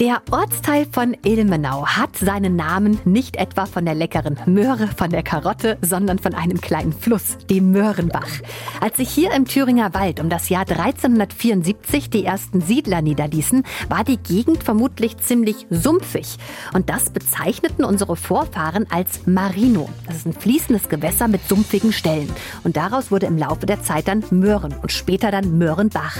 Der Ortsteil von Ilmenau hat seinen Namen nicht etwa von der leckeren Möhre, von der Karotte, sondern von einem kleinen Fluss, dem Möhrenbach. Als sich hier im Thüringer Wald um das Jahr 1374 die ersten Siedler niederließen, war die Gegend vermutlich ziemlich sumpfig. Und das bezeichneten unsere Vorfahren als Marino. Das ist ein fließendes Gewässer mit sumpfigen Stellen. Und daraus wurde im Laufe der Zeit dann Möhren und später dann Möhrenbach.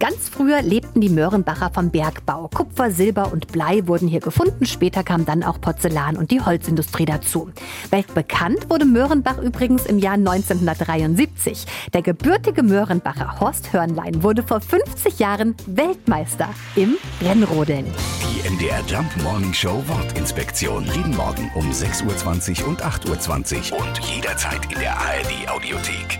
Ganz früher lebten die Möhrenbacher vom Bergbau. Kupfer, Silber und Blei wurden hier gefunden. Später kam dann auch Porzellan und die Holzindustrie dazu. Weltbekannt wurde Möhrenbach übrigens im Jahr 1973. Der gebürtige Möhrenbacher Horst Hörnlein wurde vor 50 Jahren Weltmeister im Rennrodeln. Die MDR Jump Morning Show Wortinspektion. Jeden Morgen um 6.20 Uhr und 8.20 Uhr und jederzeit in der ARD Audiothek.